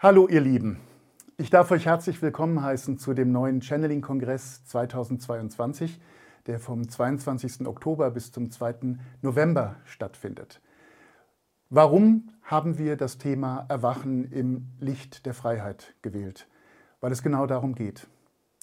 Hallo ihr Lieben, ich darf euch herzlich willkommen heißen zu dem neuen Channeling-Kongress 2022, der vom 22. Oktober bis zum 2. November stattfindet. Warum haben wir das Thema Erwachen im Licht der Freiheit gewählt? Weil es genau darum geht.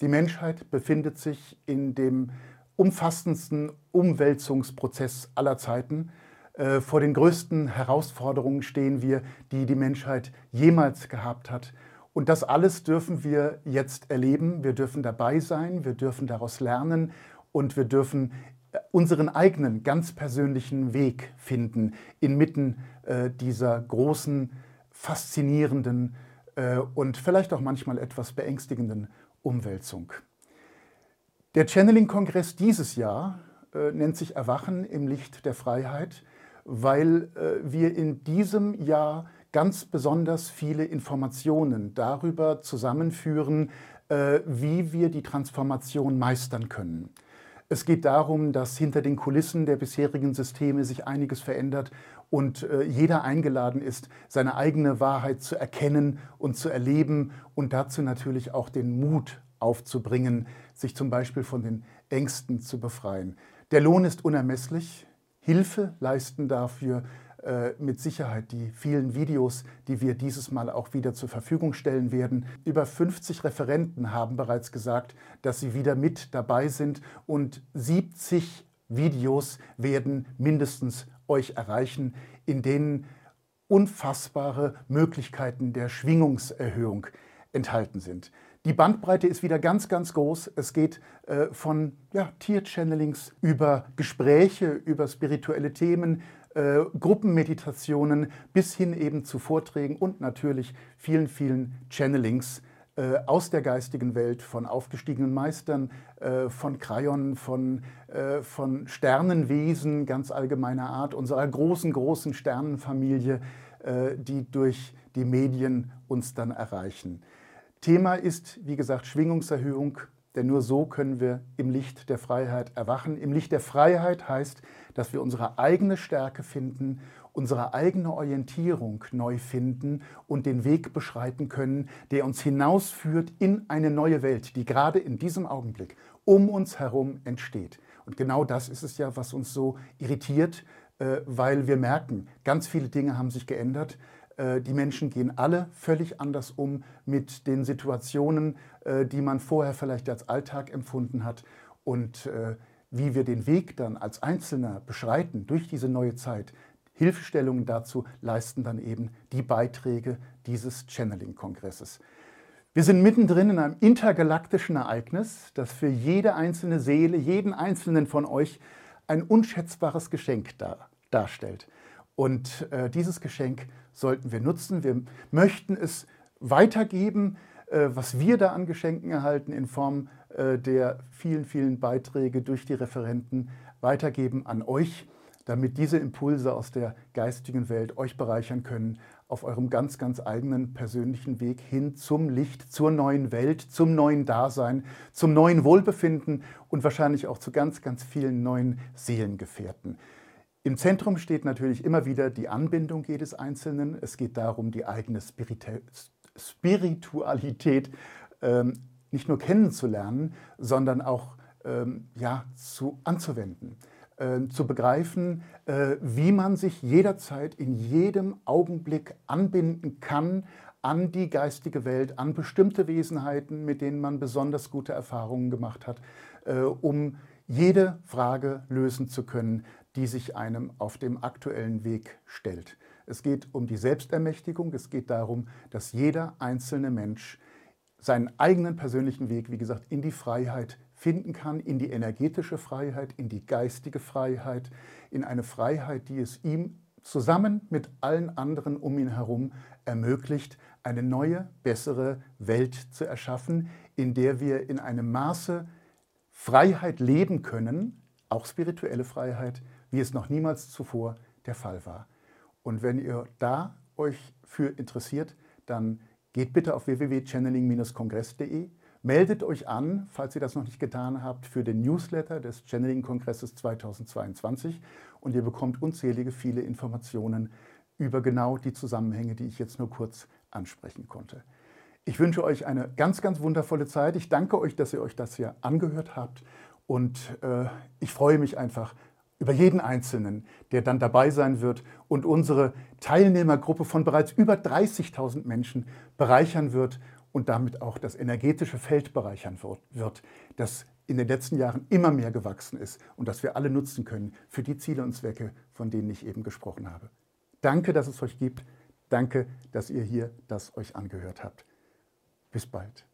Die Menschheit befindet sich in dem umfassendsten Umwälzungsprozess aller Zeiten. Äh, vor den größten Herausforderungen stehen wir, die die Menschheit jemals gehabt hat. Und das alles dürfen wir jetzt erleben. Wir dürfen dabei sein, wir dürfen daraus lernen und wir dürfen äh, unseren eigenen ganz persönlichen Weg finden inmitten äh, dieser großen, faszinierenden äh, und vielleicht auch manchmal etwas beängstigenden Umwälzung. Der Channeling-Kongress dieses Jahr äh, nennt sich Erwachen im Licht der Freiheit, weil äh, wir in diesem Jahr ganz besonders viele Informationen darüber zusammenführen, äh, wie wir die Transformation meistern können. Es geht darum, dass hinter den Kulissen der bisherigen Systeme sich einiges verändert und äh, jeder eingeladen ist, seine eigene Wahrheit zu erkennen und zu erleben und dazu natürlich auch den Mut aufzubringen, sich zum Beispiel von den Ängsten zu befreien. Der Lohn ist unermesslich. Hilfe leisten dafür äh, mit Sicherheit die vielen Videos, die wir dieses Mal auch wieder zur Verfügung stellen werden. Über 50 Referenten haben bereits gesagt, dass sie wieder mit dabei sind und 70 Videos werden mindestens euch erreichen, in denen unfassbare Möglichkeiten der Schwingungserhöhung enthalten sind. Die Bandbreite ist wieder ganz, ganz groß. Es geht äh, von ja, Tier-Channelings über Gespräche, über spirituelle Themen, äh, Gruppenmeditationen bis hin eben zu Vorträgen und natürlich vielen, vielen Channelings äh, aus der geistigen Welt von aufgestiegenen Meistern, äh, von Krayon, von, äh, von Sternenwesen ganz allgemeiner Art, unserer großen, großen Sternenfamilie, äh, die durch die Medien uns dann erreichen. Thema ist, wie gesagt, Schwingungserhöhung, denn nur so können wir im Licht der Freiheit erwachen. Im Licht der Freiheit heißt, dass wir unsere eigene Stärke finden, unsere eigene Orientierung neu finden und den Weg beschreiten können, der uns hinausführt in eine neue Welt, die gerade in diesem Augenblick um uns herum entsteht. Und genau das ist es ja, was uns so irritiert, äh, weil wir merken, ganz viele Dinge haben sich geändert. Äh, die Menschen gehen alle völlig anders um mit den Situationen, äh, die man vorher vielleicht als Alltag empfunden hat. Und äh, wie wir den Weg dann als Einzelner beschreiten durch diese neue Zeit, Hilfestellungen dazu leisten dann eben die Beiträge dieses Channeling-Kongresses. Wir sind mittendrin in einem intergalaktischen Ereignis, das für jede einzelne Seele, jeden einzelnen von euch ein unschätzbares Geschenk dar darstellt. Und äh, dieses Geschenk sollten wir nutzen. Wir möchten es weitergeben, äh, was wir da an Geschenken erhalten in Form äh, der vielen, vielen Beiträge durch die Referenten weitergeben an euch, damit diese Impulse aus der geistigen Welt euch bereichern können auf eurem ganz, ganz eigenen persönlichen Weg hin zum Licht, zur neuen Welt, zum neuen Dasein, zum neuen Wohlbefinden und wahrscheinlich auch zu ganz, ganz vielen neuen Seelengefährten. Im Zentrum steht natürlich immer wieder die Anbindung jedes Einzelnen. Es geht darum, die eigene Spiritualität ähm, nicht nur kennenzulernen, sondern auch ähm, ja, zu, anzuwenden, äh, zu begreifen, äh, wie man sich jederzeit in jedem Augenblick anbinden kann an die geistige Welt, an bestimmte Wesenheiten, mit denen man besonders gute Erfahrungen gemacht hat, äh, um jede Frage lösen zu können, die sich einem auf dem aktuellen Weg stellt. Es geht um die Selbstermächtigung, es geht darum, dass jeder einzelne Mensch seinen eigenen persönlichen Weg, wie gesagt, in die Freiheit finden kann, in die energetische Freiheit, in die geistige Freiheit, in eine Freiheit, die es ihm zusammen mit allen anderen um ihn herum ermöglicht, eine neue, bessere Welt zu erschaffen, in der wir in einem Maße Freiheit leben können, auch spirituelle Freiheit, wie es noch niemals zuvor der Fall war. Und wenn ihr da euch für interessiert, dann geht bitte auf www.channeling-kongress.de, meldet euch an, falls ihr das noch nicht getan habt, für den Newsletter des Channeling-Kongresses 2022 und ihr bekommt unzählige viele Informationen über genau die Zusammenhänge, die ich jetzt nur kurz ansprechen konnte. Ich wünsche euch eine ganz, ganz wundervolle Zeit. Ich danke euch, dass ihr euch das hier angehört habt. Und äh, ich freue mich einfach über jeden Einzelnen, der dann dabei sein wird und unsere Teilnehmergruppe von bereits über 30.000 Menschen bereichern wird und damit auch das energetische Feld bereichern wird, das in den letzten Jahren immer mehr gewachsen ist und das wir alle nutzen können für die Ziele und Zwecke, von denen ich eben gesprochen habe. Danke, dass es euch gibt. Danke, dass ihr hier das euch angehört habt. Bis bald.